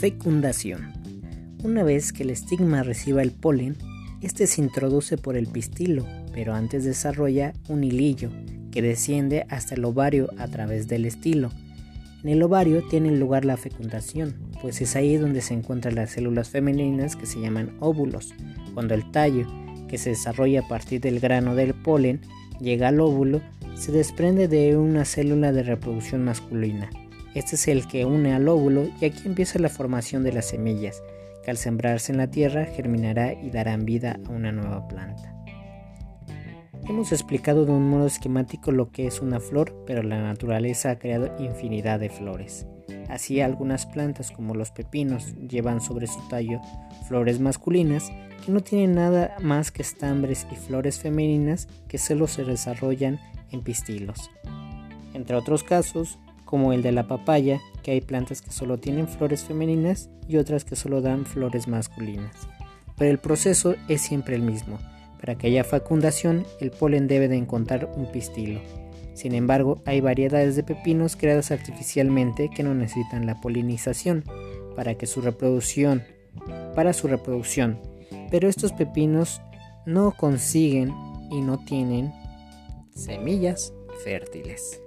Fecundación. Una vez que el estigma reciba el polen, este se introduce por el pistilo, pero antes desarrolla un hilillo que desciende hasta el ovario a través del estilo. En el ovario tiene lugar la fecundación, pues es ahí donde se encuentran las células femeninas que se llaman óvulos, cuando el tallo, que se desarrolla a partir del grano del polen, llega al óvulo, se desprende de una célula de reproducción masculina. Este es el que une al óvulo y aquí empieza la formación de las semillas, que al sembrarse en la tierra germinará y darán vida a una nueva planta. Hemos explicado de un modo esquemático lo que es una flor, pero la naturaleza ha creado infinidad de flores. Así algunas plantas como los pepinos llevan sobre su tallo flores masculinas que no tienen nada más que estambres y flores femeninas que solo se desarrollan en pistilos. Entre otros casos, como el de la papaya, que hay plantas que solo tienen flores femeninas y otras que solo dan flores masculinas. Pero el proceso es siempre el mismo. Para que haya fecundación, el polen debe de encontrar un pistilo. Sin embargo, hay variedades de pepinos creadas artificialmente que no necesitan la polinización para que su reproducción, para su reproducción. Pero estos pepinos no consiguen y no tienen semillas fértiles.